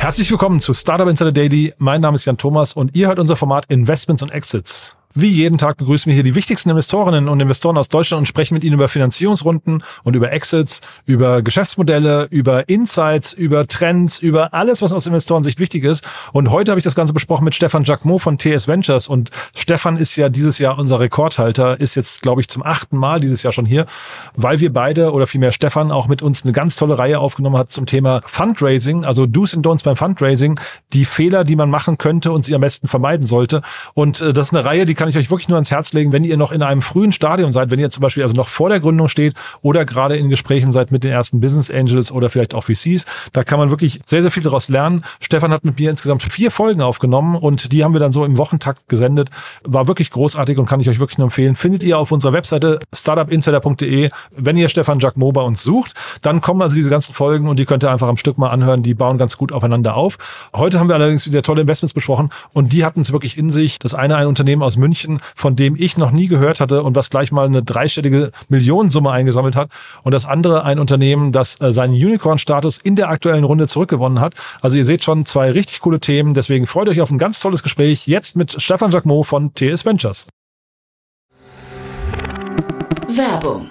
Herzlich willkommen zu Startup Insider Daily. Mein Name ist Jan Thomas und ihr hört unser Format Investments und Exits. Wie jeden Tag begrüßen wir hier die wichtigsten Investorinnen und Investoren aus Deutschland und sprechen mit ihnen über Finanzierungsrunden und über Exits, über Geschäftsmodelle, über Insights, über Trends, über alles, was aus Investorensicht wichtig ist. Und heute habe ich das Ganze besprochen mit Stefan Jacquemot von TS Ventures. Und Stefan ist ja dieses Jahr unser Rekordhalter, ist jetzt, glaube ich, zum achten Mal dieses Jahr schon hier, weil wir beide oder vielmehr Stefan auch mit uns eine ganz tolle Reihe aufgenommen hat zum Thema Fundraising, also Do's and Don'ts beim Fundraising, die Fehler, die man machen könnte und sie am besten vermeiden sollte. Und äh, das ist eine Reihe, die kann ich euch wirklich nur ans Herz legen, wenn ihr noch in einem frühen Stadium seid, wenn ihr zum Beispiel also noch vor der Gründung steht oder gerade in Gesprächen seid mit den ersten Business Angels oder vielleicht auch VCs. Da kann man wirklich sehr, sehr viel daraus lernen. Stefan hat mit mir insgesamt vier Folgen aufgenommen und die haben wir dann so im Wochentakt gesendet. War wirklich großartig und kann ich euch wirklich nur empfehlen. Findet ihr auf unserer Webseite startupinsider.de. Wenn ihr Stefan Jacquemot bei uns sucht, dann kommen also diese ganzen Folgen und die könnt ihr einfach am Stück mal anhören. Die bauen ganz gut aufeinander auf. Heute haben wir allerdings wieder tolle Investments besprochen und die hatten es wirklich in sich. Das eine ein Unternehmen aus München, von dem ich noch nie gehört hatte und was gleich mal eine dreistellige Millionensumme eingesammelt hat. Und das andere ein Unternehmen, das äh, seinen Unicorn-Status in der aktuellen Runde zurückgewonnen hat. Also ihr seht schon zwei richtig coole Themen. Deswegen freut euch auf ein ganz tolles Gespräch jetzt mit Stefan Jacquemot von TS Ventures. Werbung.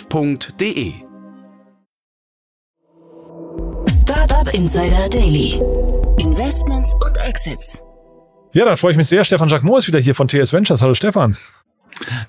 www.startup-insider.de. Startup Insider Daily. Investments und Exits. Ja, dann freue ich mich sehr. Stefan Jacquemot ist wieder hier von TS Ventures. Hallo Stefan.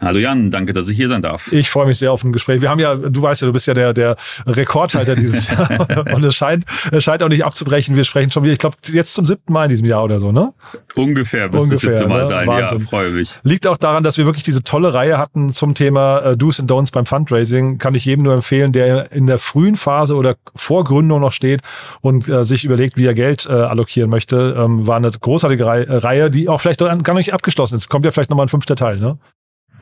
Hallo Jan, danke, dass ich hier sein darf. Ich freue mich sehr auf ein Gespräch. Wir haben ja, du weißt ja, du bist ja der, der Rekordhalter dieses Jahr und es scheint, es scheint auch nicht abzubrechen. Wir sprechen schon wieder, ich glaube, jetzt zum siebten Mal in diesem Jahr oder so, ne? Ungefähr, bis Ungefähr, das siebte Mal ne? sein. Wahnsinn. Ja, freue mich. Liegt auch daran, dass wir wirklich diese tolle Reihe hatten zum Thema äh, Do's and Don'ts beim Fundraising. Kann ich jedem nur empfehlen, der in der frühen Phase oder vor Gründung noch steht und äh, sich überlegt, wie er Geld äh, allokieren möchte. Ähm, war eine großartige Rei Reihe, die auch vielleicht gar nicht abgeschlossen ist. Kommt ja vielleicht nochmal ein fünfter Teil, ne?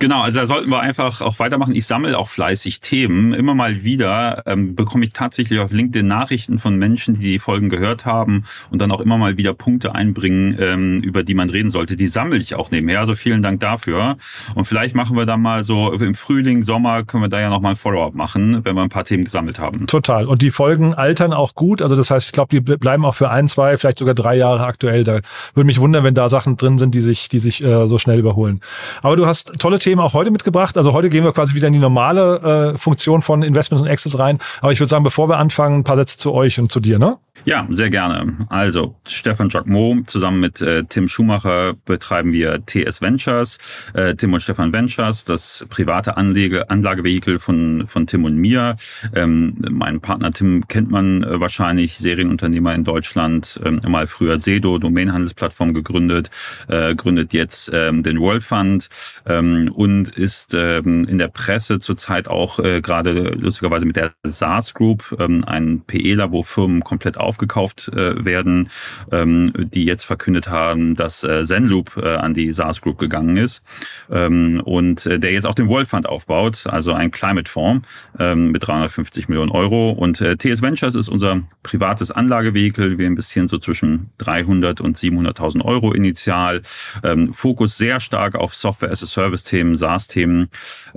Genau, also da sollten wir einfach auch weitermachen. Ich sammle auch fleißig Themen. Immer mal wieder ähm, bekomme ich tatsächlich auf LinkedIn Nachrichten von Menschen, die die Folgen gehört haben und dann auch immer mal wieder Punkte einbringen, ähm, über die man reden sollte. Die sammle ich auch nebenher. Also vielen Dank dafür. Und vielleicht machen wir dann mal so im Frühling, Sommer können wir da ja nochmal ein Follow-up machen, wenn wir ein paar Themen gesammelt haben. Total. Und die Folgen altern auch gut. Also das heißt, ich glaube, die bleiben auch für ein, zwei, vielleicht sogar drei Jahre aktuell. Da würde mich wundern, wenn da Sachen drin sind, die sich, die sich äh, so schnell überholen. Aber du hast tolle Themen auch heute mitgebracht. Also heute gehen wir quasi wieder in die normale äh, Funktion von Investments und Exits rein. Aber ich würde sagen, bevor wir anfangen, ein paar Sätze zu euch und zu dir, ne? Ja, sehr gerne. Also Stefan Jacquemot zusammen mit äh, Tim Schumacher betreiben wir TS Ventures, äh, Tim und Stefan Ventures, das private Anlege, Anlagevehikel von, von Tim und mir. Ähm, mein Partner Tim kennt man äh, wahrscheinlich, Serienunternehmer in Deutschland, ähm, mal früher Sedo, Domainhandelsplattform gegründet, äh, gründet jetzt ähm, den World Fund ähm, und ist ähm, in der Presse zurzeit auch äh, gerade lustigerweise mit der SaaS Group, ähm, ein PE-Labo, wo Firmen komplett aufgekauft äh, werden, ähm, die jetzt verkündet haben, dass äh, Zenloop äh, an die SaaS Group gegangen ist ähm, und äh, der jetzt auch den World Fund aufbaut, also ein Climate Fonds ähm, mit 350 Millionen Euro. Und äh, TS Ventures ist unser privates Anlagevehikel. Wir investieren so zwischen 300 und 700.000 Euro initial. Ähm, Fokus sehr stark auf Software as a Service Themen, SaaS Themen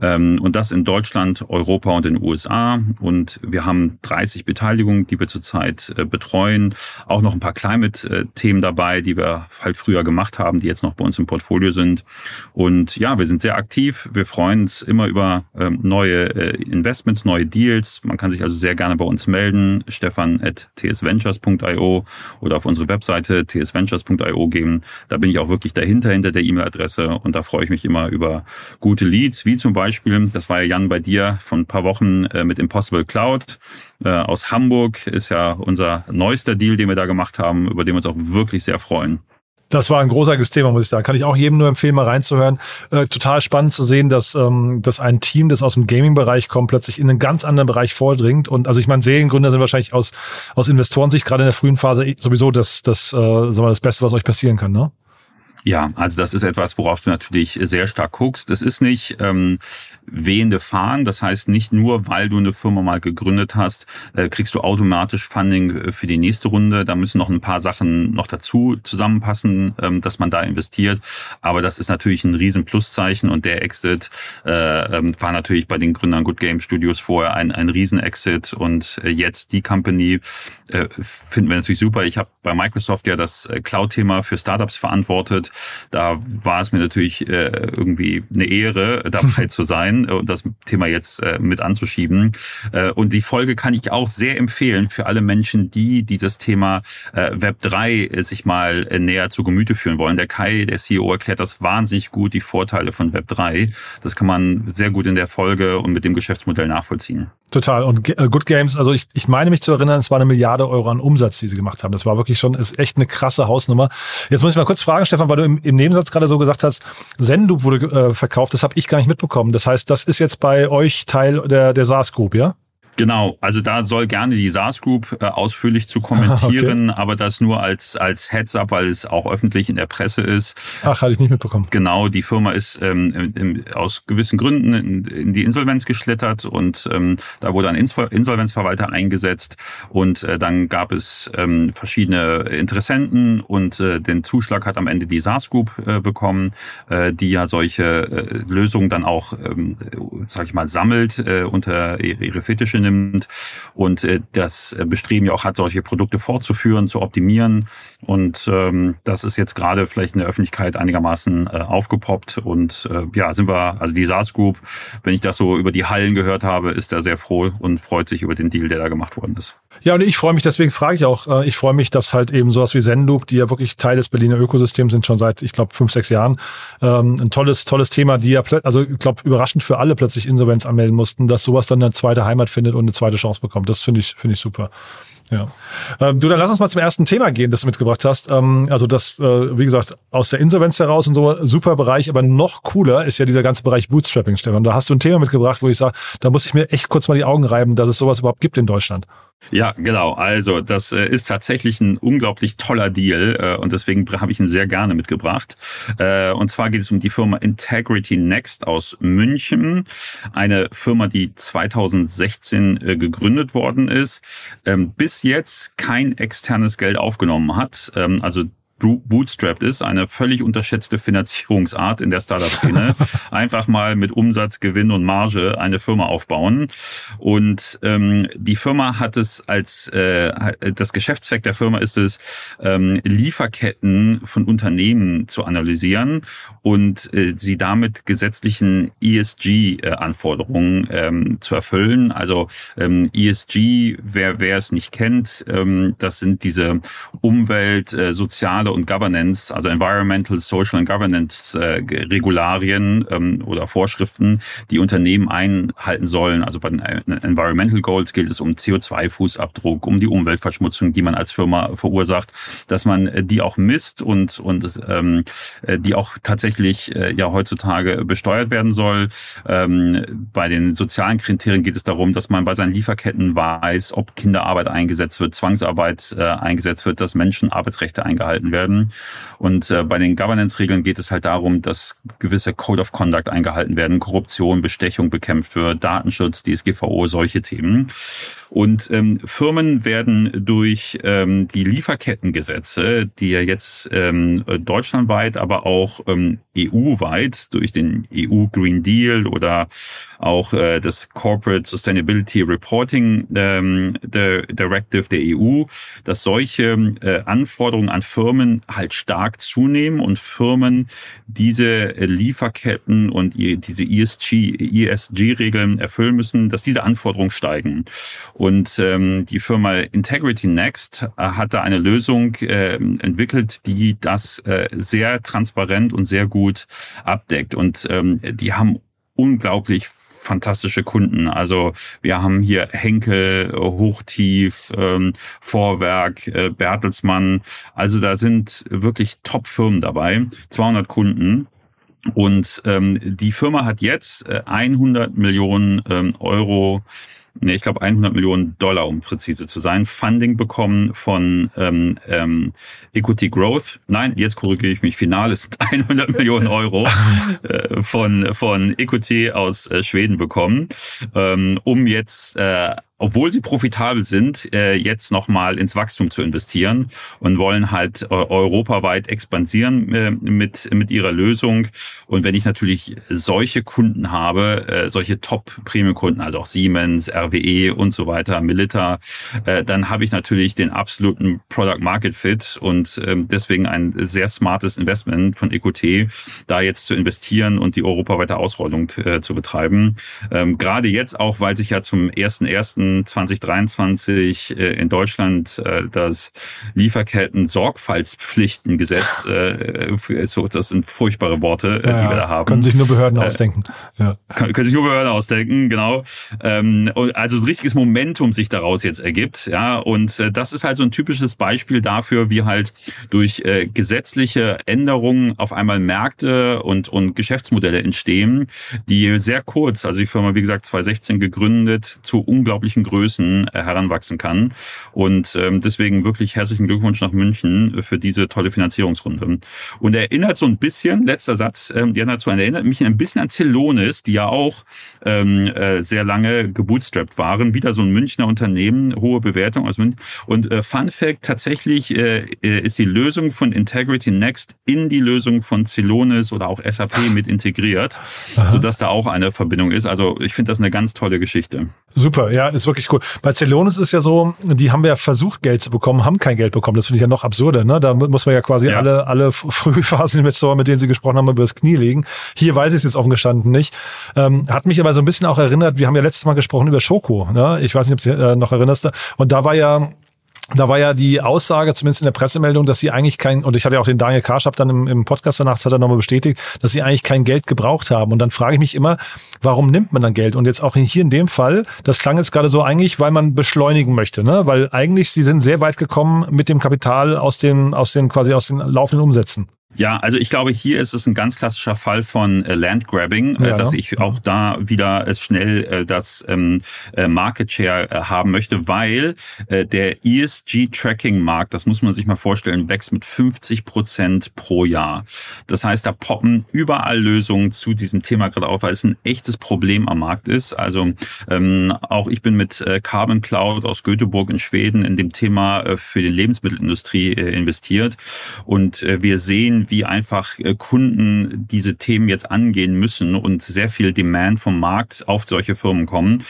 ähm, und das in Deutschland, Europa und den USA. Und wir haben 30 Beteiligungen, die wir zurzeit äh, betreuen betreuen. Auch noch ein paar Climate-Themen dabei, die wir halt früher gemacht haben, die jetzt noch bei uns im Portfolio sind. Und ja, wir sind sehr aktiv. Wir freuen uns immer über ähm, neue äh, Investments, neue Deals. Man kann sich also sehr gerne bei uns melden. Stefan oder auf unsere Webseite tsventures.io geben. Da bin ich auch wirklich dahinter, hinter der E-Mail-Adresse. Und da freue ich mich immer über gute Leads, wie zum Beispiel, das war ja Jan bei dir von ein paar Wochen äh, mit Impossible Cloud aus Hamburg. Ist ja unser neuester Deal, den wir da gemacht haben, über den wir uns auch wirklich sehr freuen. Das war ein großartiges Thema, muss ich sagen. Kann ich auch jedem nur empfehlen, mal reinzuhören. Äh, total spannend zu sehen, dass, ähm, dass ein Team, das aus dem Gaming-Bereich kommt, plötzlich in einen ganz anderen Bereich vordringt. Und also ich meine, Seriengründer sind wahrscheinlich aus, aus Investorensicht gerade in der frühen Phase sowieso das, das, äh, sagen wir, das Beste, was euch passieren kann, ne? Ja, also das ist etwas, worauf du natürlich sehr stark guckst. Das ist nicht ähm, wehende Fahnen. Das heißt, nicht nur, weil du eine Firma mal gegründet hast, äh, kriegst du automatisch Funding äh, für die nächste Runde. Da müssen noch ein paar Sachen noch dazu zusammenpassen, ähm, dass man da investiert. Aber das ist natürlich ein riesen Pluszeichen und der Exit äh, ähm, war natürlich bei den Gründern Good Game Studios vorher ein, ein Riesen-Exit und jetzt die Company finden wir natürlich super. Ich habe bei Microsoft ja das Cloud-Thema für Startups verantwortet. Da war es mir natürlich irgendwie eine Ehre, dabei zu sein und das Thema jetzt äh, mit anzuschieben. Äh, und die Folge kann ich auch sehr empfehlen für alle Menschen, die dieses Thema äh, Web 3 äh, sich mal äh, näher zu Gemüte führen wollen. Der Kai, der CEO, erklärt das wahnsinnig gut, die Vorteile von Web 3. Das kann man sehr gut in der Folge und mit dem Geschäftsmodell nachvollziehen. Total. Und äh, Good Games, also ich, ich meine mich zu erinnern, es war eine Milliarde Euro an Umsatz, die sie gemacht haben. Das war wirklich schon, ist echt eine krasse Hausnummer. Jetzt muss ich mal kurz fragen, Stefan, weil du im, im Nebensatz gerade so gesagt hast, Zendu wurde äh, verkauft, das habe ich gar nicht mitbekommen. Das heißt, das ist jetzt bei euch Teil der, der SaaS Group, ja? Genau, also da soll gerne die SaaS Group äh, ausführlich zu kommentieren, okay. aber das nur als als Heads up, weil es auch öffentlich in der Presse ist. Ach, hatte ich nicht mitbekommen. Genau, die Firma ist ähm, im, aus gewissen Gründen in, in, die Insolvenz geschlittert und ähm, da wurde ein Insolvenzverwalter eingesetzt und äh, dann gab es ähm, verschiedene Interessenten und äh, den Zuschlag hat am Ende die SaaS Group äh, bekommen, äh, die ja solche äh, Lösungen dann auch, ähm, sag ich mal, sammelt äh, unter ihre Fittiche nimmt und äh, das Bestreben ja auch hat, solche Produkte fortzuführen, zu optimieren. Und ähm, das ist jetzt gerade vielleicht in der Öffentlichkeit einigermaßen äh, aufgepoppt. Und äh, ja, sind wir, also die SaaS Group, wenn ich das so über die Hallen gehört habe, ist da sehr froh und freut sich über den Deal, der da gemacht worden ist. Ja, und ich freue mich, deswegen frage ich auch, äh, ich freue mich, dass halt eben sowas wie Zenloop, die ja wirklich Teil des Berliner Ökosystems sind, schon seit, ich glaube, fünf, sechs Jahren, ähm, ein tolles, tolles Thema, die ja, also ich glaube, überraschend für alle plötzlich Insolvenz anmelden mussten, dass sowas dann eine zweite Heimat findet und eine zweite Chance bekommt. Das finde ich, finde ich super. Ja. Ähm, du, dann lass uns mal zum ersten Thema gehen, das du mitgebracht hast. Ähm, also das, äh, wie gesagt, aus der Insolvenz heraus und so, super Bereich, aber noch cooler ist ja dieser ganze Bereich Bootstrapping, Stefan. Da hast du ein Thema mitgebracht, wo ich sage, da muss ich mir echt kurz mal die Augen reiben, dass es sowas überhaupt gibt in Deutschland. Ja, genau. Also das äh, ist tatsächlich ein unglaublich toller Deal äh, und deswegen habe ich ihn sehr gerne mitgebracht. Äh, und zwar geht es um die Firma Integrity Next aus München, eine Firma, die 2016 äh, gegründet worden ist, ähm, bis jetzt kein externes Geld aufgenommen hat. Ähm, also bootstrapped ist, eine völlig unterschätzte Finanzierungsart in der Startup-Szene. Einfach mal mit Umsatz, Gewinn und Marge eine Firma aufbauen. Und ähm, die Firma hat es als äh, das Geschäftszweck der Firma ist es, ähm, Lieferketten von Unternehmen zu analysieren und äh, sie damit gesetzlichen ESG-Anforderungen ähm, zu erfüllen. Also ähm, ESG, wer wer es nicht kennt, ähm, das sind diese Umwelt, äh, soziale und Governance, also Environmental, Social and Governance äh, Regularien ähm, oder Vorschriften, die Unternehmen einhalten sollen. Also bei den äh, Environmental Goals gilt es um CO2-Fußabdruck, um die Umweltverschmutzung, die man als Firma verursacht, dass man äh, die auch misst und und ähm, äh, die auch tatsächlich äh, ja heutzutage besteuert werden soll. Ähm, bei den sozialen Kriterien geht es darum, dass man bei seinen Lieferketten weiß, ob Kinderarbeit eingesetzt wird, Zwangsarbeit äh, eingesetzt wird, dass Menschen Arbeitsrechte eingehalten werden. Und äh, bei den Governance-Regeln geht es halt darum, dass gewisse Code of Conduct eingehalten werden, Korruption, Bestechung bekämpft wird, Datenschutz, DSGVO, solche Themen. Und ähm, Firmen werden durch ähm, die Lieferkettengesetze, die ja jetzt ähm, deutschlandweit, aber auch ähm, EU-weit durch den EU Green Deal oder auch äh, das Corporate Sustainability Reporting ähm, Directive der EU, dass solche äh, Anforderungen an Firmen halt stark zunehmen und Firmen diese Lieferketten und diese ESG, ESG-Regeln erfüllen müssen, dass diese Anforderungen steigen. Und ähm, die Firma Integrity Next äh, hat da eine Lösung äh, entwickelt, die das äh, sehr transparent und sehr gut abdeckt. Und ähm, die haben unglaublich fantastische Kunden. Also wir haben hier Henkel, äh, Hochtief, ähm, Vorwerk, äh, Bertelsmann. Also da sind wirklich Top-Firmen dabei. 200 Kunden. Und ähm, die Firma hat jetzt äh, 100 Millionen ähm, Euro nee, ich glaube 100 Millionen Dollar, um präzise zu sein, Funding bekommen von ähm, ähm, Equity Growth. Nein, jetzt korrigiere ich mich final, es sind 100 Millionen Euro äh, von, von Equity aus äh, Schweden bekommen, ähm, um jetzt äh, obwohl sie profitabel sind, äh, jetzt nochmal ins Wachstum zu investieren und wollen halt äh, europaweit expandieren äh, mit, mit ihrer Lösung. Und wenn ich natürlich solche Kunden habe, solche Top-Premium-Kunden, also auch Siemens, RWE und so weiter, Milita, dann habe ich natürlich den absoluten Product-Market-Fit und ähm, deswegen ein sehr smartes Investment von EQT, da jetzt zu investieren und die europaweite Ausrollung zu betreiben. Ähm, gerade jetzt auch, weil sich ja zum ersten ersten 2023 äh, in Deutschland äh, das Lieferketten-Sorgfaltspflichtengesetz, äh, so, das sind furchtbare Worte, ja, die wir da haben. Können sich nur Behörden ausdenken. Ja. Können, können sich nur Behörden ausdenken, genau. Ähm, also ein richtiges Momentum sich daraus jetzt ergibt. Ja, und das ist halt so ein typisches Beispiel dafür, wie halt durch gesetzliche Änderungen auf einmal Märkte und, und Geschäftsmodelle entstehen, die sehr kurz, also die Firma, wie gesagt, 2016 gegründet, zu unglaublichen Größen äh, heranwachsen kann. Und ähm, deswegen wirklich herzlichen Glückwunsch nach München für diese tolle Finanzierungsrunde. Und erinnert so ein bisschen, letzter Satz, ähm, dazu erinnert mich ein bisschen an Celonis, die ja auch ähm, äh, sehr lange gebootstrapped waren. Wieder so ein Münchner Unternehmen, hohe Bewertung aus München. Und äh, Fun Fact, tatsächlich äh, ist die Lösung von Integrity Next in die Lösung von Celonis oder auch SAP mit integriert, Aha. sodass da auch eine Verbindung ist. Also ich finde das eine ganz tolle Geschichte. Super, ja, ist wirklich cool. Bei Celonis ist ja so, die haben ja versucht, Geld zu bekommen, haben kein Geld bekommen. Das finde ich ja noch absurder. Ne? Da muss man ja quasi ja. alle, alle Frühphasen-Investoren, mit denen sie gesprochen haben, über das Knie legen. Hier weiß ich es jetzt offen gestanden nicht. Ähm, hat mich aber so ein bisschen auch erinnert, wir haben ja letztes Mal gesprochen über Schoko. Ne? Ich weiß nicht, ob du dich äh, noch erinnerst. Und da war ja da war ja die Aussage, zumindest in der Pressemeldung, dass sie eigentlich kein, und ich hatte ja auch den Daniel Karschab dann im, im Podcast danach, hat er nochmal bestätigt, dass sie eigentlich kein Geld gebraucht haben. Und dann frage ich mich immer, warum nimmt man dann Geld? Und jetzt auch hier in dem Fall, das klang jetzt gerade so eigentlich, weil man beschleunigen möchte, ne? Weil eigentlich sie sind sehr weit gekommen mit dem Kapital aus den, aus den quasi aus den laufenden Umsätzen. Ja, also ich glaube, hier ist es ein ganz klassischer Fall von äh, Landgrabbing, äh, ja, dass ich auch da wieder äh, schnell äh, das ähm, äh, Market Share äh, haben möchte, weil äh, der ESG-Tracking-Markt, das muss man sich mal vorstellen, wächst mit 50 Prozent pro Jahr. Das heißt, da poppen überall Lösungen zu diesem Thema gerade auf, weil es ein echtes Problem am Markt ist. Also ähm, auch ich bin mit äh, Carbon Cloud aus Göteborg in Schweden in dem Thema äh, für die Lebensmittelindustrie äh, investiert und äh, wir sehen, wie einfach äh, Kunden diese Themen jetzt angehen müssen und sehr viel Demand vom Markt auf solche Firmen kommen.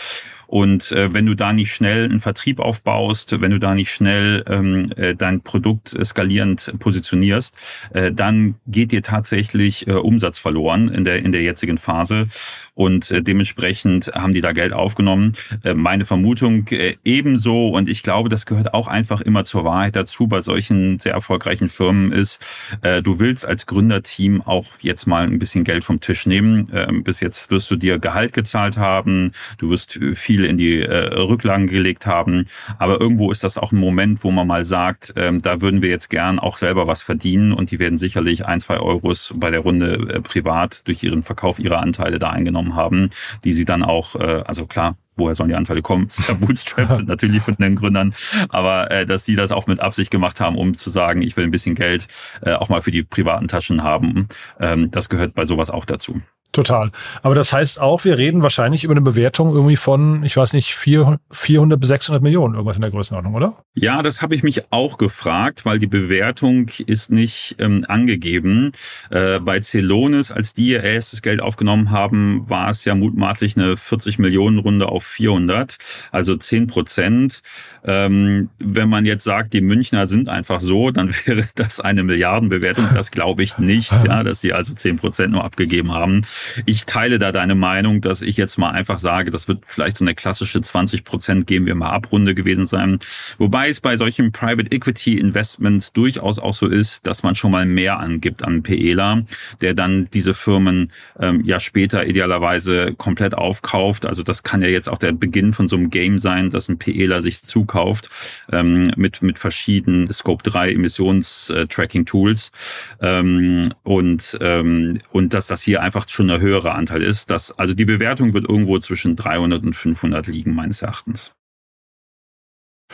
Und äh, wenn du da nicht schnell einen Vertrieb aufbaust, wenn du da nicht schnell ähm, äh, dein Produkt skalierend positionierst, äh, dann geht dir tatsächlich äh, Umsatz verloren in der in der jetzigen Phase und äh, dementsprechend haben die da Geld aufgenommen. Äh, meine Vermutung äh, ebenso und ich glaube, das gehört auch einfach immer zur Wahrheit dazu bei solchen sehr erfolgreichen Firmen ist, äh, du willst als Gründerteam auch jetzt mal ein bisschen Geld vom Tisch nehmen. Äh, bis jetzt wirst du dir Gehalt gezahlt haben, du wirst viel in die äh, Rücklagen gelegt haben, aber irgendwo ist das auch ein Moment, wo man mal sagt, äh, da würden wir jetzt gern auch selber was verdienen und die werden sicherlich ein, zwei Euros bei der Runde äh, privat durch ihren Verkauf ihrer Anteile da eingenommen genommen haben, die sie dann auch, äh, also klar, woher sollen die Anteile kommen? Ja, Bootstraps sind natürlich von den Gründern, aber äh, dass sie das auch mit Absicht gemacht haben, um zu sagen, ich will ein bisschen Geld äh, auch mal für die privaten Taschen haben, ähm, das gehört bei sowas auch dazu. Total. Aber das heißt auch, wir reden wahrscheinlich über eine Bewertung irgendwie von, ich weiß nicht, 400 bis 600 Millionen, irgendwas in der Größenordnung, oder? Ja, das habe ich mich auch gefragt, weil die Bewertung ist nicht ähm, angegeben. Äh, bei Celonis, als die ihr erstes Geld aufgenommen haben, war es ja mutmaßlich eine 40 Millionen Runde auf 400, also 10 Prozent. Ähm, wenn man jetzt sagt, die Münchner sind einfach so, dann wäre das eine Milliardenbewertung. Das glaube ich nicht, ja, dass sie also 10 Prozent nur abgegeben haben. Ich teile da deine Meinung, dass ich jetzt mal einfach sage, das wird vielleicht so eine klassische 20 Prozent geben wir mal Abrunde gewesen sein. Wobei es bei solchen Private Equity Investments durchaus auch so ist, dass man schon mal mehr angibt an PELA, der dann diese Firmen ähm, ja später idealerweise komplett aufkauft. Also das kann ja jetzt auch der Beginn von so einem Game sein, dass ein PELA sich zukauft ähm, mit, mit verschiedenen Scope 3 Emissions-Tracking-Tools. Äh, ähm, und, ähm, und dass das hier einfach schon ein höherer Anteil ist. Dass, also die Bewertung wird irgendwo zwischen 300 und 500 liegen, meines Erachtens.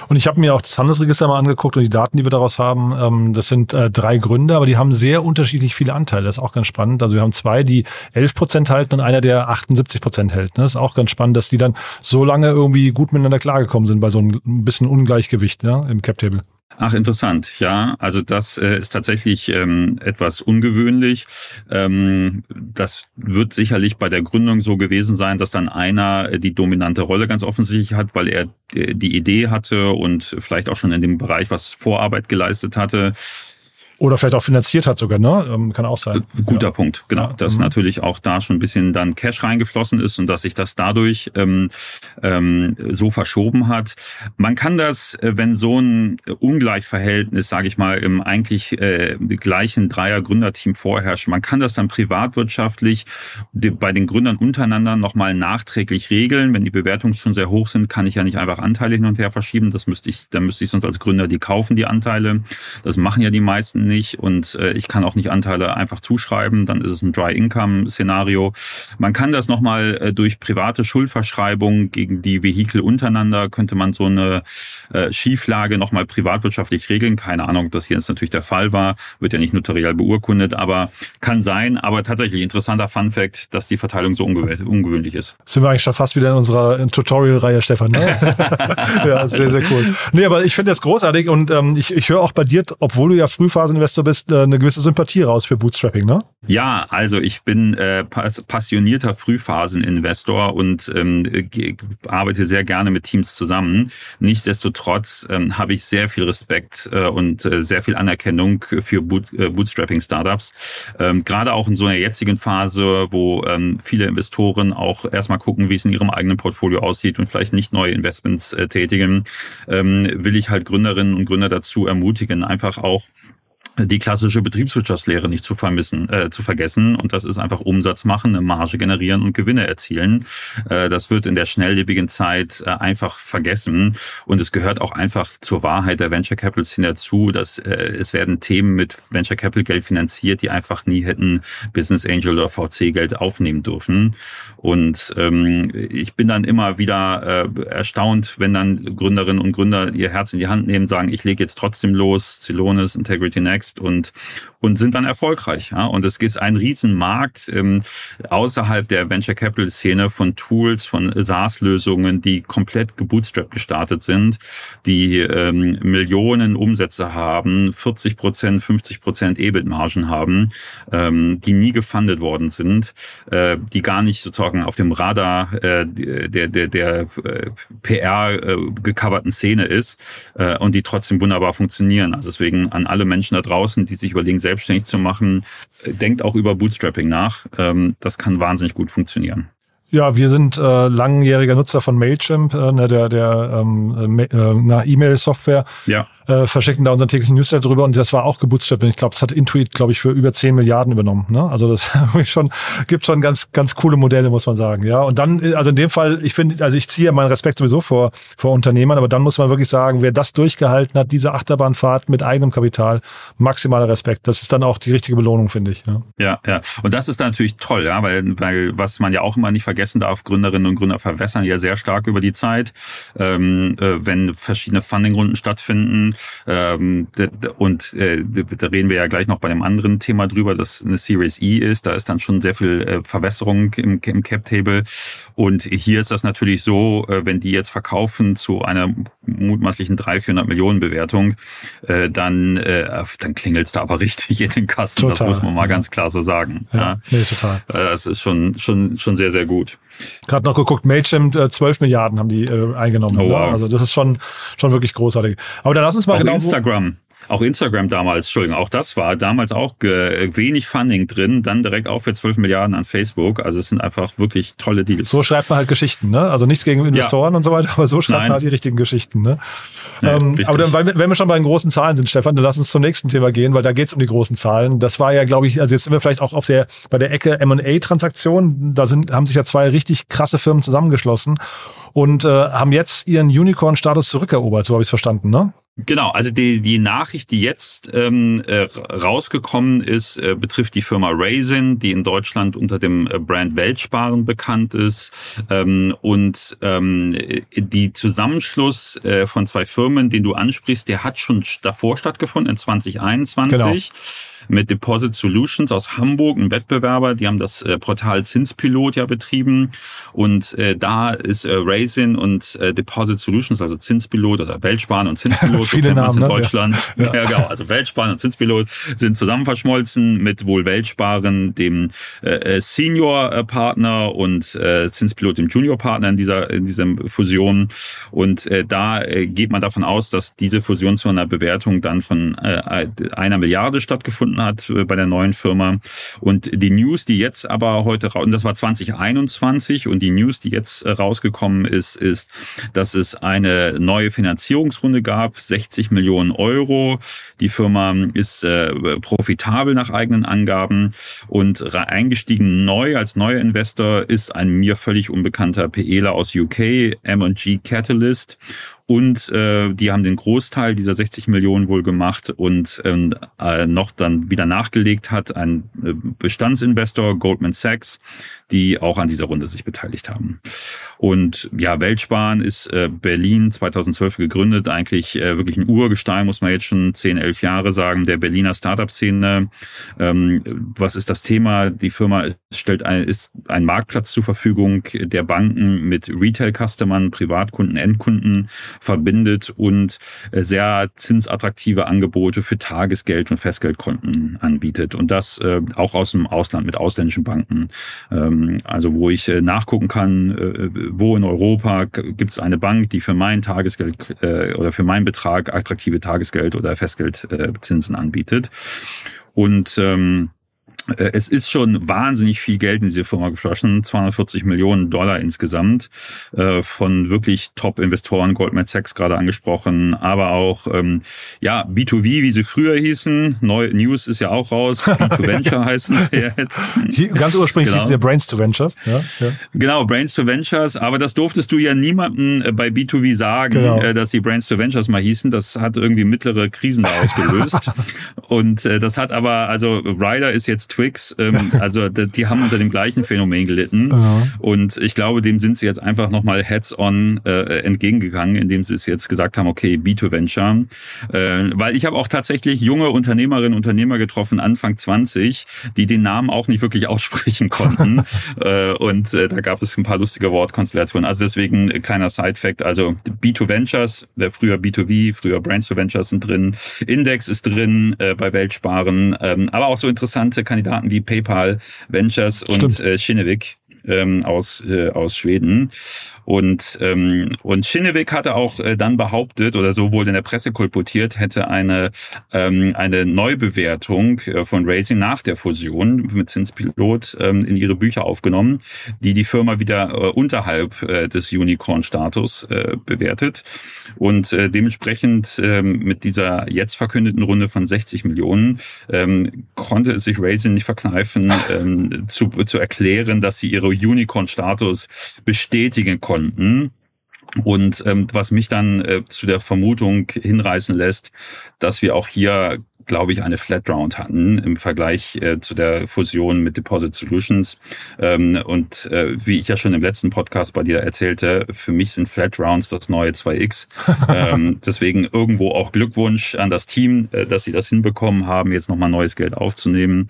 Und ich habe mir auch das Handelsregister mal angeguckt und die Daten, die wir daraus haben, ähm, das sind äh, drei Gründer, aber die haben sehr unterschiedlich viele Anteile. Das ist auch ganz spannend. Also wir haben zwei, die 11 Prozent halten und einer, der 78 Prozent hält. Ne? Das ist auch ganz spannend, dass die dann so lange irgendwie gut miteinander klargekommen sind bei so einem bisschen Ungleichgewicht ja, im Cap-Table. Ach, interessant. Ja, also das äh, ist tatsächlich ähm, etwas ungewöhnlich. Ähm, das wird sicherlich bei der Gründung so gewesen sein, dass dann einer äh, die dominante Rolle ganz offensichtlich hat, weil er äh, die Idee hatte und vielleicht auch schon in dem Bereich was Vorarbeit geleistet hatte. Oder vielleicht auch finanziert hat sogar, ne? Ähm, kann auch sein. Äh, guter ja. Punkt, genau. Ja. Dass mhm. natürlich auch da schon ein bisschen dann Cash reingeflossen ist und dass sich das dadurch ähm, ähm, so verschoben hat. Man kann das, äh, wenn so ein Ungleichverhältnis, sage ich mal, im eigentlich äh, gleichen Dreier-Gründerteam vorherrscht, man kann das dann privatwirtschaftlich bei den Gründern untereinander nochmal nachträglich regeln. Wenn die Bewertungen schon sehr hoch sind, kann ich ja nicht einfach Anteile hin und her verschieben. Das müsste ich, dann müsste ich sonst als Gründer die kaufen, die Anteile. Das machen ja die meisten nicht und äh, ich kann auch nicht Anteile einfach zuschreiben, dann ist es ein Dry Income Szenario. Man kann das nochmal äh, durch private Schuldverschreibung gegen die Vehikel untereinander, könnte man so eine äh, Schieflage nochmal privatwirtschaftlich regeln. Keine Ahnung, ob das hier jetzt natürlich der Fall war, wird ja nicht notariell beurkundet, aber kann sein. Aber tatsächlich interessanter Fun Fact, dass die Verteilung so ungewöhnlich, ungewöhnlich ist. Sind wir eigentlich schon fast wieder in unserer Tutorial-Reihe, Stefan. Ne? ja, sehr, sehr cool. Nee, aber ich finde das großartig und ähm, ich, ich höre auch bei dir, obwohl du ja Frühphasen Investor bist, äh, eine gewisse Sympathie raus für Bootstrapping, ne? Ja, also ich bin äh, passionierter Frühphasen-Investor und ähm, arbeite sehr gerne mit Teams zusammen. Nichtsdestotrotz ähm, habe ich sehr viel Respekt äh, und äh, sehr viel Anerkennung für Boot, äh, Bootstrapping-Startups. Ähm, Gerade auch in so einer jetzigen Phase, wo ähm, viele Investoren auch erstmal gucken, wie es in ihrem eigenen Portfolio aussieht und vielleicht nicht neue Investments äh, tätigen, ähm, will ich halt Gründerinnen und Gründer dazu ermutigen, einfach auch die klassische Betriebswirtschaftslehre nicht zu vermissen, äh, zu vergessen. Und das ist einfach Umsatz machen, eine Marge generieren und Gewinne erzielen. Äh, das wird in der schnelllebigen Zeit äh, einfach vergessen. Und es gehört auch einfach zur Wahrheit der Venture Capital Szene dazu, dass äh, es werden Themen mit Venture Capital Geld finanziert, die einfach nie hätten Business Angel oder VC Geld aufnehmen dürfen. Und ähm, ich bin dann immer wieder äh, erstaunt, wenn dann Gründerinnen und Gründer ihr Herz in die Hand nehmen, sagen, ich lege jetzt trotzdem los, Celonis, Integrity Next, wächst und, und sind dann erfolgreich. Ja? Und es ist ein Riesenmarkt ähm, außerhalb der Venture Capital Szene von Tools, von SaaS-Lösungen, die komplett gebootstrapped gestartet sind, die ähm, Millionen Umsätze haben, 40 Prozent, 50 Prozent EBIT-Margen haben, ähm, die nie gefundet worden sind, äh, die gar nicht sozusagen auf dem Radar äh, der, der, der äh, PR äh, gecoverten Szene ist äh, und die trotzdem wunderbar funktionieren. Also deswegen an alle Menschen da draußen, die sich überlegen, selbstständig zu machen, äh, denkt auch über Bootstrapping nach. Ähm, das kann wahnsinnig gut funktionieren. Ja, wir sind äh, langjähriger Nutzer von Mailchimp, äh, ne, der der ähm, äh, E-Mail-Software. Ja äh, verschicken da unseren täglichen Newsletter drüber und das war auch gebootstrapped. Ich glaube, das hat Intuit, glaube ich, für über 10 Milliarden übernommen. Ne? Also das schon, gibt schon ganz, ganz coole Modelle, muss man sagen. Ja, und dann, also in dem Fall, ich finde, also ich ziehe meinen Respekt sowieso vor, vor Unternehmern, aber dann muss man wirklich sagen, wer das durchgehalten hat, diese Achterbahnfahrt mit eigenem Kapital, maximaler Respekt. Das ist dann auch die richtige Belohnung, finde ich. Ja. ja, ja. Und das ist natürlich toll, ja, weil, weil was man ja auch immer nicht vergessen darf, Gründerinnen und Gründer verwässern ja sehr stark über die Zeit. Ähm, äh, wenn verschiedene Fundingrunden stattfinden, Ähm, und äh, da reden wir ja gleich noch bei einem anderen Thema drüber, dass eine Series E ist. Da ist dann schon sehr viel äh, Verwässerung im, im Cap-Table. Und hier ist das natürlich so, äh, wenn die jetzt verkaufen zu einer mutmaßlichen 300, 400 Millionen Bewertung, äh, dann, äh, dann klingelt's da aber richtig in den Kasten. Total. Das muss man mal ganz klar so sagen. Ja, ja. Nee, total. Äh, das ist schon, schon, schon sehr, sehr gut. Gerade noch geguckt, Mailchimp, äh, 12 Milliarden haben die äh, eingenommen. Oh, ne? wow. Also das ist schon, schon wirklich großartig. Aber dann lass uns mal Auch genau. Instagram. Auch Instagram damals, Entschuldigung, auch das war damals auch wenig Funding drin, dann direkt auch für 12 Milliarden an Facebook. Also es sind einfach wirklich tolle Deals. So schreibt man halt Geschichten, ne? Also nichts gegen Investoren ja. und so weiter, aber so schreibt Nein. man halt die richtigen Geschichten, ne? Nee, ähm, aber dann, wenn wir schon bei den großen Zahlen sind, Stefan, dann lass uns zum nächsten Thema gehen, weil da geht es um die großen Zahlen. Das war ja, glaube ich, also jetzt sind wir vielleicht auch auf der bei der Ecke M&A-Transaktion. Da sind haben sich ja zwei richtig krasse Firmen zusammengeschlossen und äh, haben jetzt ihren Unicorn-Status zurückerobert, so habe ich es verstanden, ne? Genau, also die, die Nachricht, die jetzt ähm, äh, rausgekommen ist, äh, betrifft die Firma Raisin, die in Deutschland unter dem äh, Brand Weltsparen bekannt ist. Ähm, und ähm, die Zusammenschluss äh, von zwei Firmen, den du ansprichst, der hat schon davor stattgefunden in 2021 genau. mit Deposit Solutions aus Hamburg, ein Wettbewerber. Die haben das äh, Portal Zinspilot ja betrieben. Und äh, da ist äh, Raisin und äh, Deposit Solutions, also Zinspilot, also Weltsparen und Zinspilot, viele Namen in ne? Deutschland. Ja. ja. genau. Also Weltsparen und Zinspilot sind zusammen verschmolzen mit wohl Weltsparen, dem äh, äh Senior-Partner und äh, Zinspilot dem Junior-Partner in dieser in dieser Fusion. Und äh, da äh, geht man davon aus, dass diese Fusion zu einer Bewertung dann von äh, einer Milliarde stattgefunden hat äh, bei der neuen Firma. Und die News, die jetzt aber heute und das war 2021 und die News, die jetzt äh, rausgekommen ist, ist, dass es eine neue Finanzierungsrunde gab, 60 Millionen Euro. Die Firma ist äh, profitabel nach eigenen Angaben und eingestiegen neu als neuer Investor ist ein mir völlig unbekannter PEler aus UK, M&G Catalyst und äh, die haben den Großteil dieser 60 Millionen wohl gemacht und ähm, äh, noch dann wieder nachgelegt hat ein äh, Bestandsinvestor Goldman Sachs, die auch an dieser Runde sich beteiligt haben. Und ja, Weltsparen ist äh, Berlin 2012 gegründet, eigentlich äh, wirklich ein Urgestein, muss man jetzt schon 10, 11 Jahre sagen, der Berliner Startup-Szene. Ähm, was ist das Thema? Die Firma stellt ein, ist ein Marktplatz zur Verfügung der Banken mit Retail-Customern, Privatkunden, Endkunden verbindet und äh, sehr zinsattraktive Angebote für Tagesgeld und Festgeldkonten anbietet. Und das äh, auch aus dem Ausland mit ausländischen Banken. Ähm, also wo ich äh, nachgucken kann, wo in Europa gibt es eine Bank, die für mein Tagesgeld oder für meinen Betrag attraktive Tagesgeld oder Festgeldzinsen anbietet. Und ähm, äh, es ist schon wahnsinnig viel Geld in diese Firma geflossen, 240 Millionen Dollar insgesamt äh, von wirklich Top-Investoren, Goldman Sachs gerade angesprochen, aber auch ähm, ja B2V, wie sie früher hießen. Neu News ist ja auch raus. B2 Venture heißen sie jetzt. Ganz ursprünglich genau. hießen ja Brains to Ventures. Ja, ja. Genau, Brains to Ventures. Aber das durftest du ja niemandem äh, bei B2V sagen, genau. dass sie Brains to Ventures mal hießen. Das hat irgendwie mittlere Krisen da ausgelöst. Und das hat aber, also Ryder ist jetzt Twix, ähm, also die haben unter dem gleichen Phänomen gelitten. Ja. Und ich glaube, dem sind sie jetzt einfach nochmal heads-on äh, entgegengegangen, indem sie es jetzt gesagt haben, okay, B2Venture. Äh, weil ich habe auch tatsächlich junge Unternehmerinnen und Unternehmer getroffen, Anfang 20, die den Namen auch nicht wirklich aussprechen konnten. äh, und äh, da gab es ein paar lustige Wortkonstellationen. Also deswegen äh, kleiner Side-Fact, also B2Ventures, der früher B2V, früher Brains to Ventures sind drin, Index ist drin äh, bei Weltsparen, ähm, aber auch so interessante Kandidaten Kandidaten wie PayPal Ventures und äh, Kinnevik ähm, aus, äh, aus Schweden. Und, ähm, und Schinneweg hatte auch äh, dann behauptet, oder so wurde in der Presse kolportiert, hätte eine, ähm, eine Neubewertung äh, von Racing nach der Fusion mit Zinspilot ähm, in ihre Bücher aufgenommen, die die Firma wieder äh, unterhalb äh, des Unicorn-Status äh, bewertet. Und äh, dementsprechend äh, mit dieser jetzt verkündeten Runde von 60 Millionen ähm, konnte es sich Racing nicht verkneifen, ähm, zu, zu erklären, dass sie ihre Unicorn-Status bestätigen konnten. Und ähm, was mich dann äh, zu der Vermutung hinreißen lässt, dass wir auch hier glaube ich, eine Flat Round hatten im Vergleich äh, zu der Fusion mit Deposit Solutions. Ähm, und äh, wie ich ja schon im letzten Podcast bei dir erzählte, für mich sind Flat Rounds das neue 2X. ähm, deswegen irgendwo auch Glückwunsch an das Team, äh, dass sie das hinbekommen haben, jetzt nochmal neues Geld aufzunehmen.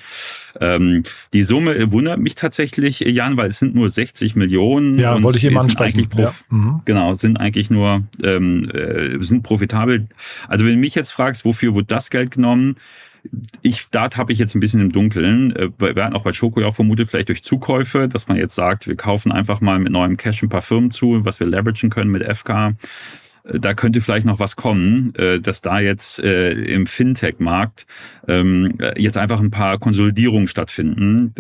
Ähm, die Summe wundert mich tatsächlich, Jan, weil es sind nur 60 Millionen. Ja, wollte ich eben ansprechen. Ja. Mhm. Genau, sind eigentlich nur, ähm, äh, sind profitabel. Also wenn du mich jetzt fragst, wofür wird das Geld genommen? Ich, da habe ich jetzt ein bisschen im Dunkeln. Äh, wir hatten auch bei Schoko ja auch vermutet, vielleicht durch Zukäufe, dass man jetzt sagt, wir kaufen einfach mal mit neuem Cash ein paar Firmen zu, was wir leveragen können mit FK äh, da könnte vielleicht noch was kommen, äh, dass da jetzt im Fintech-Markt ähm, jetzt einfach ein paar Konsolidierungen stattfinden.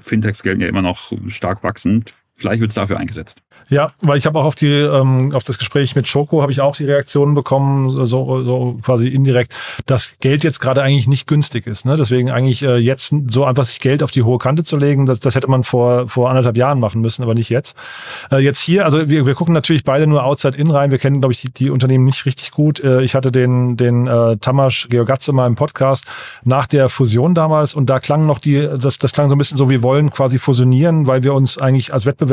Fintechs gelten ja immer noch stark wachsend. Vielleicht wird es dafür eingesetzt. Ja, weil ich habe auch auf die ähm, auf das Gespräch mit Schoko habe ich auch die Reaktionen bekommen, so, so quasi indirekt, dass Geld jetzt gerade eigentlich nicht günstig ist. Ne? Deswegen eigentlich äh, jetzt so einfach sich Geld auf die hohe Kante zu legen, das, das hätte man vor vor anderthalb Jahren machen müssen, aber nicht jetzt. Äh, jetzt hier, also wir, wir gucken natürlich beide nur outside in rein. Wir kennen, glaube ich, die, die Unternehmen nicht richtig gut. Äh, ich hatte den den äh, Tamas Georgatze mal im Podcast nach der Fusion damals und da klang noch die, das das klang so ein bisschen so, wir wollen quasi fusionieren, weil wir uns eigentlich als Wettbewerber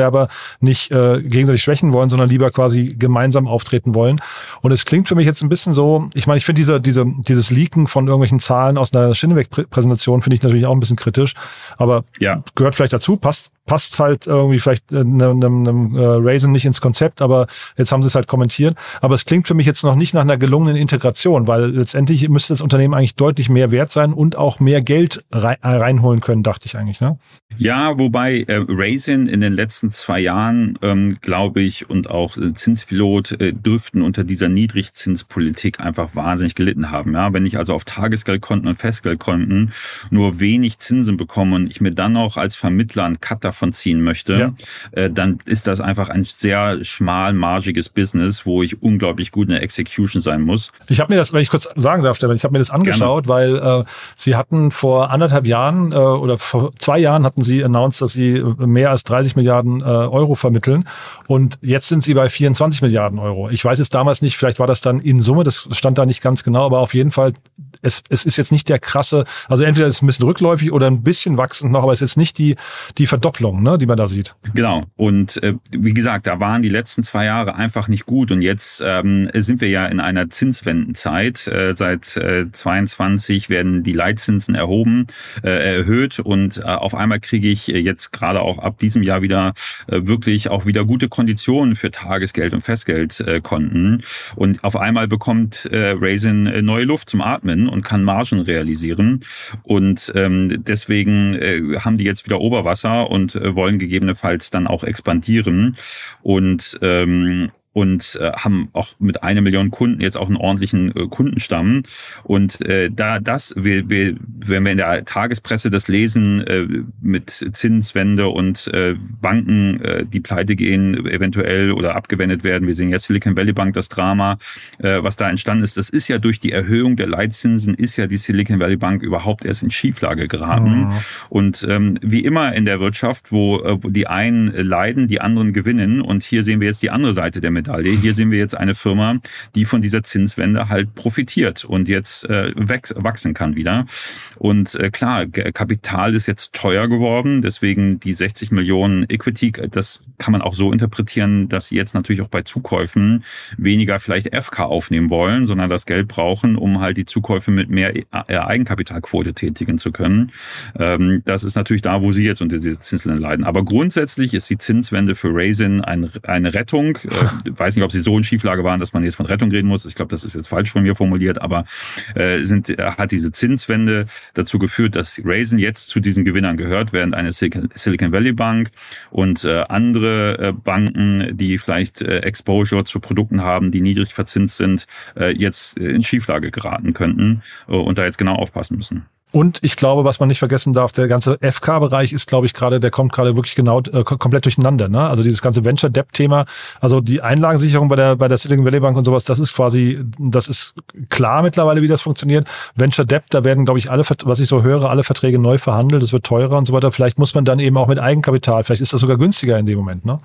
nicht äh, gegenseitig schwächen wollen, sondern lieber quasi gemeinsam auftreten wollen. Und es klingt für mich jetzt ein bisschen so, ich meine, ich finde diese, diese, dieses Leaken von irgendwelchen Zahlen aus einer Schinneweg-Präsentation finde ich natürlich auch ein bisschen kritisch, aber ja. gehört vielleicht dazu, passt, passt halt irgendwie vielleicht einem, einem, einem äh, Raisin nicht ins Konzept, aber jetzt haben sie es halt kommentiert. Aber es klingt für mich jetzt noch nicht nach einer gelungenen Integration, weil letztendlich müsste das Unternehmen eigentlich deutlich mehr wert sein und auch mehr Geld rein, äh, reinholen können, dachte ich eigentlich. Ne? Ja, wobei äh, Raisin in den letzten zwei Jahren, ähm, glaube ich, und auch äh, Zinspilot äh, dürften unter dieser Niedrigzinspolitik einfach wahnsinnig gelitten haben. Ja, wenn ich also auf Tagesgeldkonten und Festgeldkonten nur wenig Zinsen bekomme und ich mir dann noch als Vermittler einen Cutter davon ziehen möchte, ja. äh, dann ist das einfach ein sehr schmalmargiges Business, wo ich unglaublich gut in der Execution sein muss. Ich habe mir das, wenn ich kurz sagen darf, ich habe mir das angeschaut, Gerne. weil äh, sie hatten vor anderthalb Jahren äh, oder vor zwei Jahren hatten sie announced, dass sie mehr als 30 Milliarden äh, Euro vermitteln und jetzt sind sie bei 24 Milliarden Euro. Ich weiß es damals nicht, vielleicht war das dann in Summe, das stand da nicht ganz genau, aber auf jeden Fall es, es ist jetzt nicht der krasse, also entweder ist es ein bisschen rückläufig oder ein bisschen wachsend noch, aber es ist nicht die, die Verdopplung Entwicklung, ne, die man da sieht. Genau. Und äh, wie gesagt, da waren die letzten zwei Jahre einfach nicht gut. Und jetzt ähm, sind wir ja in einer Zinswendenzeit. Äh, seit äh, 22 werden die Leitzinsen erhoben, äh, erhöht. Und äh, auf einmal kriege ich jetzt gerade auch ab diesem Jahr wieder äh, wirklich auch wieder gute Konditionen für Tagesgeld und Festgeldkonten. Und auf einmal bekommt äh, Raisin äh, neue Luft zum Atmen und kann Margen realisieren. Und ähm, deswegen äh, haben die jetzt wieder Oberwasser und wollen gegebenenfalls dann auch expandieren. Und ähm, und äh, haben auch mit einer Million Kunden jetzt auch einen ordentlichen äh, Kundenstamm. Und äh, da das, wir, wir, wenn wir in der Tagespresse das lesen äh, mit Zinswende und äh, Banken, äh, die pleite gehen, eventuell oder abgewendet werden. Wir sehen ja Silicon Valley Bank, das Drama, äh, was da entstanden ist. Das ist ja durch die Erhöhung der Leitzinsen ist ja die Silicon Valley Bank überhaupt erst in Schieflage geraten. Mhm. Und ähm, wie immer in der Wirtschaft, wo, äh, wo die einen leiden, die anderen gewinnen. Und hier sehen wir jetzt die andere Seite der Medaille. Medaille. Hier sehen wir jetzt eine Firma, die von dieser Zinswende halt profitiert und jetzt äh, wachsen kann wieder. Und äh, klar, Kapital ist jetzt teuer geworden, deswegen die 60 Millionen Equity, das kann man auch so interpretieren, dass sie jetzt natürlich auch bei Zukäufen weniger vielleicht FK aufnehmen wollen, sondern das Geld brauchen, um halt die Zukäufe mit mehr äh, Eigenkapitalquote tätigen zu können. Ähm, das ist natürlich da, wo sie jetzt unter diese Zinswende leiden. Aber grundsätzlich ist die Zinswende für Raisin eine Rettung. Äh, weiß nicht, ob sie so in Schieflage waren, dass man jetzt von Rettung reden muss. Ich glaube, das ist jetzt falsch von mir formuliert, aber äh, sind, äh, hat diese Zinswende dazu geführt, dass Raisin jetzt zu diesen Gewinnern gehört, während eine Silicon Valley Bank und äh, andere äh, Banken, die vielleicht äh, Exposure zu Produkten haben, die niedrig verzinst sind, äh, jetzt in Schieflage geraten könnten äh, und da jetzt genau aufpassen müssen. Und ich glaube, was man nicht vergessen darf, der ganze FK-Bereich ist, glaube ich, gerade, der kommt gerade wirklich genau äh, komplett durcheinander. Ne? Also dieses ganze Venture Debt-Thema, also die Einlagensicherung bei der bei der Silicon Valley Bank und sowas, das ist quasi, das ist klar mittlerweile, wie das funktioniert. Venture Debt, da werden, glaube ich, alle, was ich so höre, alle Verträge neu verhandelt, es wird teurer und so weiter. Vielleicht muss man dann eben auch mit Eigenkapital, vielleicht ist das sogar günstiger in dem Moment, ne?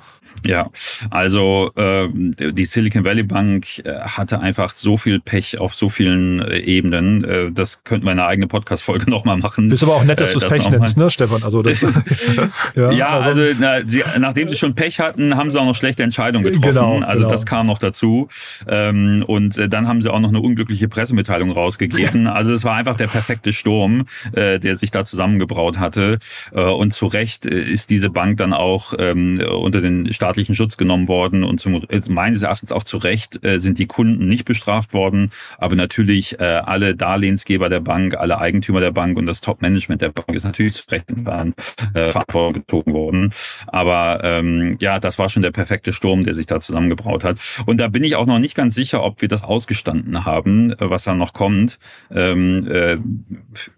Ja, also äh, die Silicon Valley Bank äh, hatte einfach so viel Pech auf so vielen äh, Ebenen. Äh, das könnte man eine eigene Podcast-Folge nochmal machen. Ist aber auch nett, dass äh, du es Pech nennst, ne, Stefan? Also das, ja, ja, also, also na, sie, nachdem sie schon Pech hatten, haben sie auch noch schlechte Entscheidungen getroffen. Genau, also genau. das kam noch dazu. Ähm, und äh, dann haben sie auch noch eine unglückliche Pressemitteilung rausgegeben. Also es war einfach der perfekte Sturm, äh, der sich da zusammengebraut hatte. Äh, und zu Recht äh, ist diese Bank dann auch ähm, unter den staatlichen Schutz genommen worden und zum, äh, meines Erachtens auch zu Recht sind die Kunden nicht bestraft worden, aber natürlich alle Darlehensgeber der Bank, alle Eigentümer der Bank und das Top-Management der Bank ist natürlich zu Recht in äh, Verantwortung gezogen worden. Aber ähm, ja, das war schon der perfekte Sturm, der sich da zusammengebraut hat. Und da bin ich auch noch nicht ganz sicher, ob wir das ausgestanden haben, äh, was da noch kommt. Ähm, äh,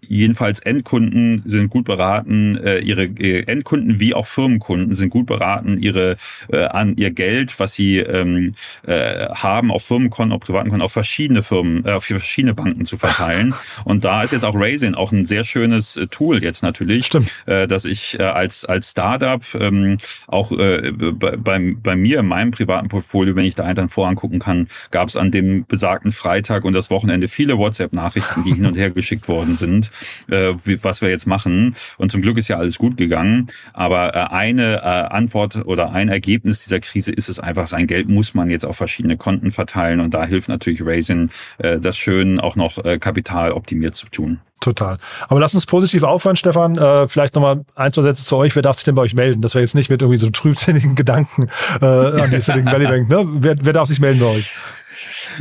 jedenfalls Endkunden sind gut beraten, äh, ihre äh, Endkunden wie auch Firmenkunden sind gut beraten, ihre äh, an ihr Geld, was sie ähm, äh, haben, auf Firmenkonten, auf privaten Konten, auf verschiedene Firmen, äh, auf verschiedene Banken zu verteilen. Und da ist jetzt auch Raisin auch ein sehr schönes äh, Tool jetzt natürlich, Stimmt. Äh, dass ich äh, als als Startup ähm, auch äh, bei, bei, mir in meinem privaten Portfolio, wenn ich da einen dann vorangucken kann, gab es an dem besagten Freitag und das Wochenende viele WhatsApp-Nachrichten, die hin und her geschickt worden sind, äh, wie, was wir jetzt machen. Und zum Glück ist ja alles gut gegangen. Aber äh, eine äh, Antwort oder ein Ergebnis Ergebnis dieser Krise ist es einfach, sein Geld muss man jetzt auf verschiedene Konten verteilen und da hilft natürlich Raisin, äh, das schön auch noch äh, kapitaloptimiert zu tun. Total. Aber lass uns positiv aufhören, Stefan. Äh, vielleicht nochmal ein, zwei Sätze zu euch. Wer darf sich denn bei euch melden? Das wäre jetzt nicht mit irgendwie so trübsinnigen Gedanken äh, an die Silicon Valley Bank. Ne? Wer, wer darf sich melden bei euch?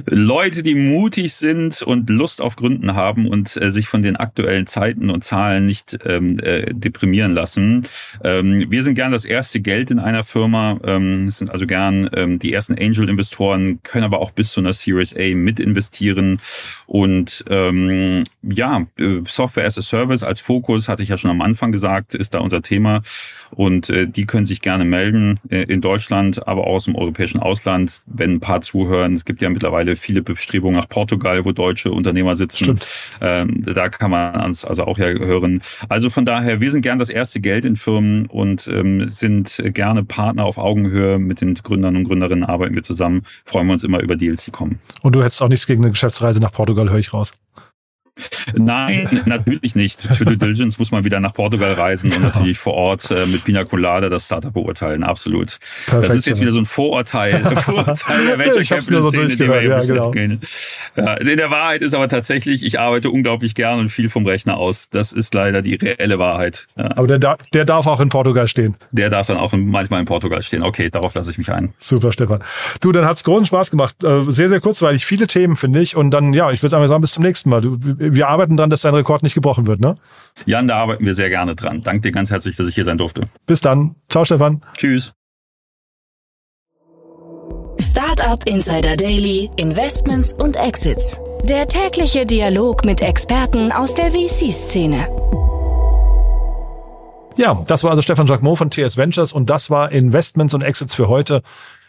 Leute, die mutig sind und Lust auf Gründen haben und äh, sich von den aktuellen Zeiten und Zahlen nicht ähm, äh, deprimieren lassen. Ähm, wir sind gern das erste Geld in einer Firma, ähm, sind also gern ähm, die ersten Angel-Investoren, können aber auch bis zu einer Series A mit investieren. Und ähm, ja, äh, Software as a Service als Fokus, hatte ich ja schon am Anfang gesagt, ist da unser Thema. Und äh, die können sich gerne melden äh, in Deutschland, aber auch aus dem europäischen Ausland, wenn ein paar zuhören. Es gibt ja mittlerweile viele Bestrebungen nach Portugal, wo deutsche Unternehmer sitzen. Ähm, da kann man uns also auch ja hören. Also von daher, wir sind gern das erste Geld in Firmen und ähm, sind gerne Partner auf Augenhöhe mit den Gründern und Gründerinnen arbeiten wir zusammen. Freuen wir uns immer über Deals, die kommen. Und du hättest auch nichts gegen eine Geschäftsreise nach Portugal, höre ich raus. Nein, natürlich nicht. Für Due Diligence muss man wieder nach Portugal reisen und natürlich vor Ort äh, mit Pina Colada das Startup beurteilen. Absolut. Perfekt, das ist jetzt wieder so ein Vorurteil, Vorurteil der Venture Capital so Szene, die wir ja, genau. gehen. Ja, in der Wahrheit ist aber tatsächlich, ich arbeite unglaublich gern und viel vom Rechner aus. Das ist leider die reelle Wahrheit. Ja. Aber der, der darf auch in Portugal stehen. Der darf dann auch manchmal in Portugal stehen. Okay, darauf lasse ich mich ein. Super, Stefan. Du, dann hat's großen Spaß gemacht. Äh, sehr, sehr kurzweilig. Viele Themen, finde ich. Und dann, ja, ich würde einfach sagen, bis zum nächsten Mal. Du, wir arbeiten dran, dass dein Rekord nicht gebrochen wird, ne? Jan, da arbeiten wir sehr gerne dran. Danke dir ganz herzlich, dass ich hier sein durfte. Bis dann. Ciao, Stefan. Tschüss. Startup Insider Daily, Investments und Exits. Der tägliche Dialog mit Experten aus der VC-Szene. Ja, das war also Stefan Jacquemot von TS Ventures und das war Investments und Exits für heute.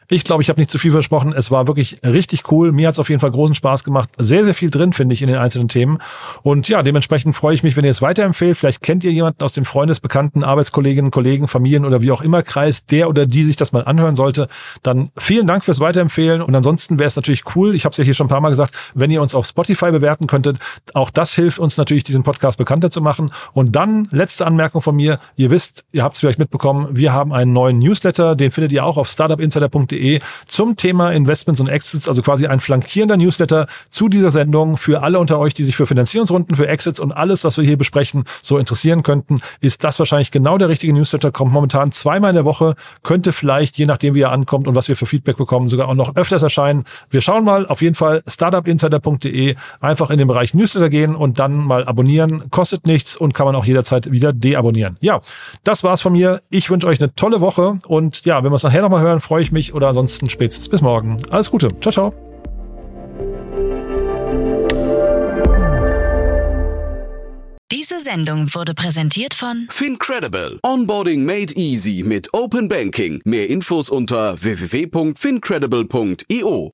Ich glaube, ich habe nicht zu viel versprochen. Es war wirklich richtig cool. Mir hat es auf jeden Fall großen Spaß gemacht. Sehr, sehr viel drin, finde ich, in den einzelnen Themen. Und ja, dementsprechend freue ich mich, wenn ihr es weiterempfehlt. Vielleicht kennt ihr jemanden aus dem Freundesbekannten, Arbeitskolleginnen, Kollegen, Familien oder wie auch immer Kreis, der oder die sich das mal anhören sollte. Dann vielen Dank fürs Weiterempfehlen. Und ansonsten wäre es natürlich cool, ich habe es ja hier schon ein paar Mal gesagt, wenn ihr uns auf Spotify bewerten könntet. Auch das hilft uns natürlich, diesen Podcast bekannter zu machen. Und dann, letzte Anmerkung von mir. Ihr wisst, ihr habt es vielleicht mitbekommen, wir haben einen neuen Newsletter. Den findet ihr auch auf startupinsider.de www.ftf.de zum Thema Investments und Exits, also quasi ein flankierender Newsletter zu dieser Sendung für alle unter euch, die sich für Finanzierungsrunden, für Exits und alles, was wir hier besprechen, so interessieren könnten, ist das wahrscheinlich genau der richtige Newsletter. Kommt momentan zweimal in der Woche, könnte vielleicht, je nachdem wie er ankommt und was wir für Feedback bekommen, sogar auch noch öfters erscheinen. Wir schauen mal, auf jeden Fall startupinsider.de, einfach in den Bereich Newsletter gehen und dann mal abonnieren. Kostet nichts und kann man auch jederzeit wieder deabonnieren. Ja, das war's von mir. Ich wünsche euch eine tolle Woche und ja, wenn wir es nachher nochmal hören, freue ich mich oder oder ansonsten spätestens bis morgen. Alles Gute. Ciao, ciao. Diese Sendung wurde präsentiert von Fincredible. Onboarding made easy mit Open Banking. Mehr Infos unter www.fincredible.io.